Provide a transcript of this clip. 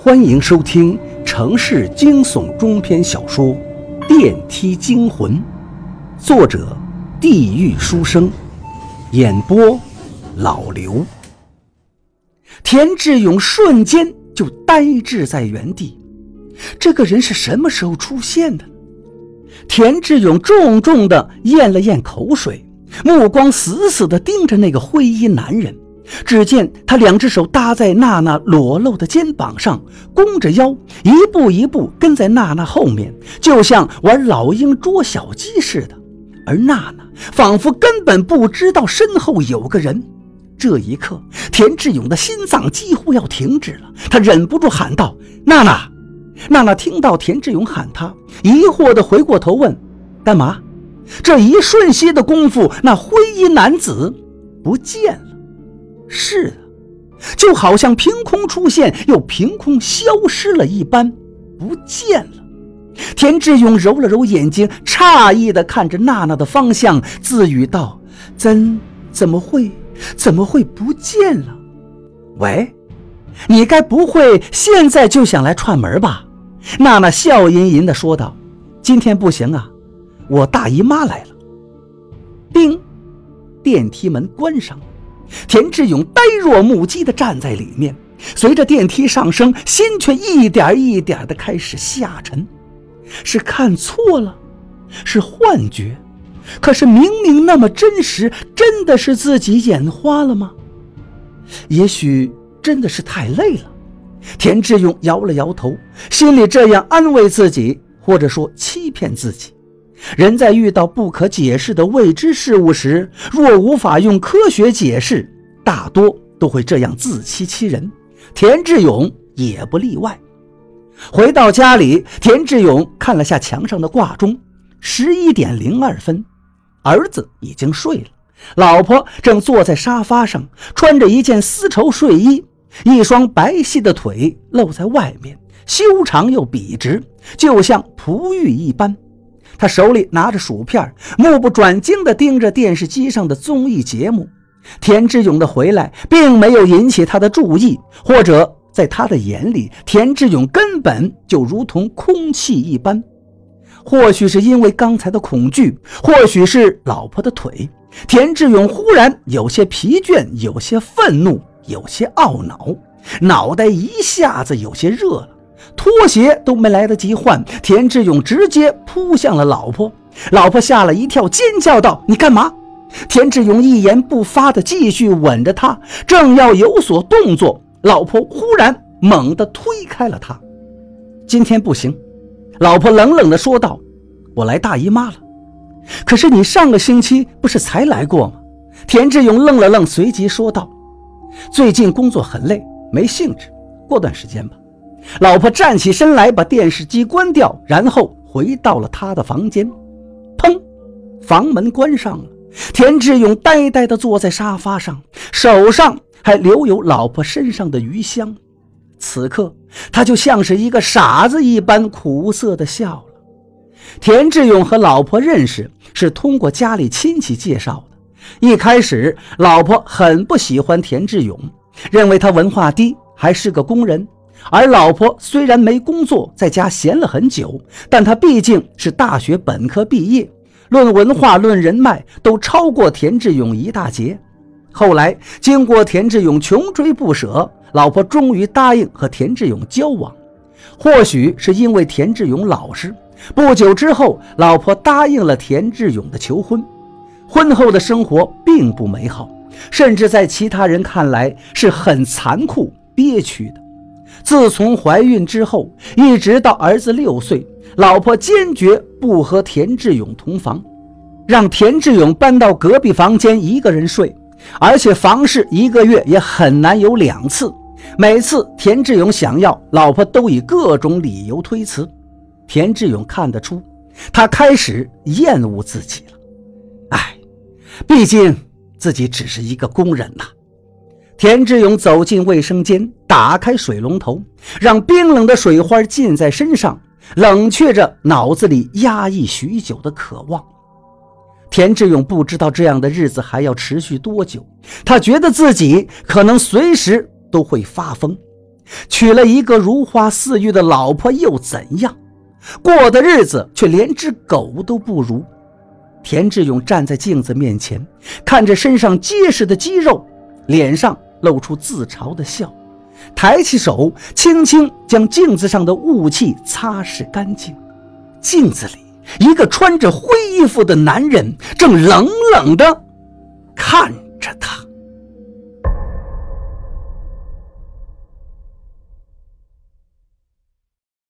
欢迎收听城市惊悚中篇小说《电梯惊魂》，作者：地狱书生，演播：老刘。田志勇瞬间就呆滞在原地，这个人是什么时候出现的？田志勇重重地咽了咽口水，目光死死地盯着那个灰衣男人。只见他两只手搭在娜娜裸露的肩膀上，弓着腰，一步一步跟在娜娜后面，就像玩老鹰捉小鸡似的。而娜娜仿佛根本不知道身后有个人。这一刻，田志勇的心脏几乎要停止了，他忍不住喊道：“娜娜！”娜娜听到田志勇喊她，疑惑地回过头问：“干嘛？”这一瞬息的功夫，那灰衣男子不见了。是的，就好像凭空出现又凭空消失了一般，不见了。田志勇揉了揉眼睛，诧异地看着娜娜的方向，自语道：“怎怎么会？怎么会不见了？”喂，你该不会现在就想来串门吧？娜娜笑吟吟地说道：“今天不行啊，我大姨妈来了。”叮，电梯门关上了。田志勇呆若木鸡地站在里面，随着电梯上升，心却一点一点地开始下沉。是看错了，是幻觉？可是明明那么真实，真的是自己眼花了吗？也许真的是太累了。田志勇摇了摇头，心里这样安慰自己，或者说欺骗自己。人在遇到不可解释的未知事物时，若无法用科学解释，大多都会这样自欺欺人。田志勇也不例外。回到家里，田志勇看了下墙上的挂钟，十一点零二分，儿子已经睡了，老婆正坐在沙发上，穿着一件丝绸睡衣，一双白皙的腿露在外面，修长又笔直，就像璞玉一般。他手里拿着薯片，目不转睛地盯着电视机上的综艺节目。田志勇的回来并没有引起他的注意，或者在他的眼里，田志勇根本就如同空气一般。或许是因为刚才的恐惧，或许是老婆的腿，田志勇忽然有些疲倦，有些愤怒，有些懊恼，脑袋一下子有些热了。拖鞋都没来得及换，田志勇直接扑向了老婆。老婆吓了一跳，尖叫道：“你干嘛？”田志勇一言不发地继续吻着她，正要有所动作，老婆忽然猛地推开了他。今天不行，老婆冷冷地说道：“我来大姨妈了。”可是你上个星期不是才来过吗？田志勇愣了愣，随即说道：“最近工作很累，没兴致，过段时间吧。”老婆站起身来，把电视机关掉，然后回到了他的房间。砰，房门关上了。田志勇呆呆地坐在沙发上，手上还留有老婆身上的余香。此刻，他就像是一个傻子一般，苦涩地笑了。田志勇和老婆认识是通过家里亲戚介绍的。一开始，老婆很不喜欢田志勇，认为他文化低，还是个工人。而老婆虽然没工作，在家闲了很久，但她毕竟是大学本科毕业，论文化、论人脉都超过田志勇一大截。后来经过田志勇穷追不舍，老婆终于答应和田志勇交往。或许是因为田志勇老实，不久之后，老婆答应了田志勇的求婚。婚后的生活并不美好，甚至在其他人看来是很残酷、憋屈的。自从怀孕之后，一直到儿子六岁，老婆坚决不和田志勇同房，让田志勇搬到隔壁房间一个人睡，而且房事一个月也很难有两次。每次田志勇想要，老婆都以各种理由推辞。田志勇看得出，他开始厌恶自己了。唉，毕竟自己只是一个工人呐。田志勇走进卫生间，打开水龙头，让冰冷的水花浸在身上，冷却着脑子里压抑许久的渴望。田志勇不知道这样的日子还要持续多久，他觉得自己可能随时都会发疯。娶了一个如花似玉的老婆又怎样？过的日子却连只狗都不如。田志勇站在镜子面前，看着身上结实的肌肉，脸上露出自嘲的笑，抬起手，轻轻将镜子上的雾气擦拭干净。镜子里，一个穿着灰衣服的男人正冷冷地看着他。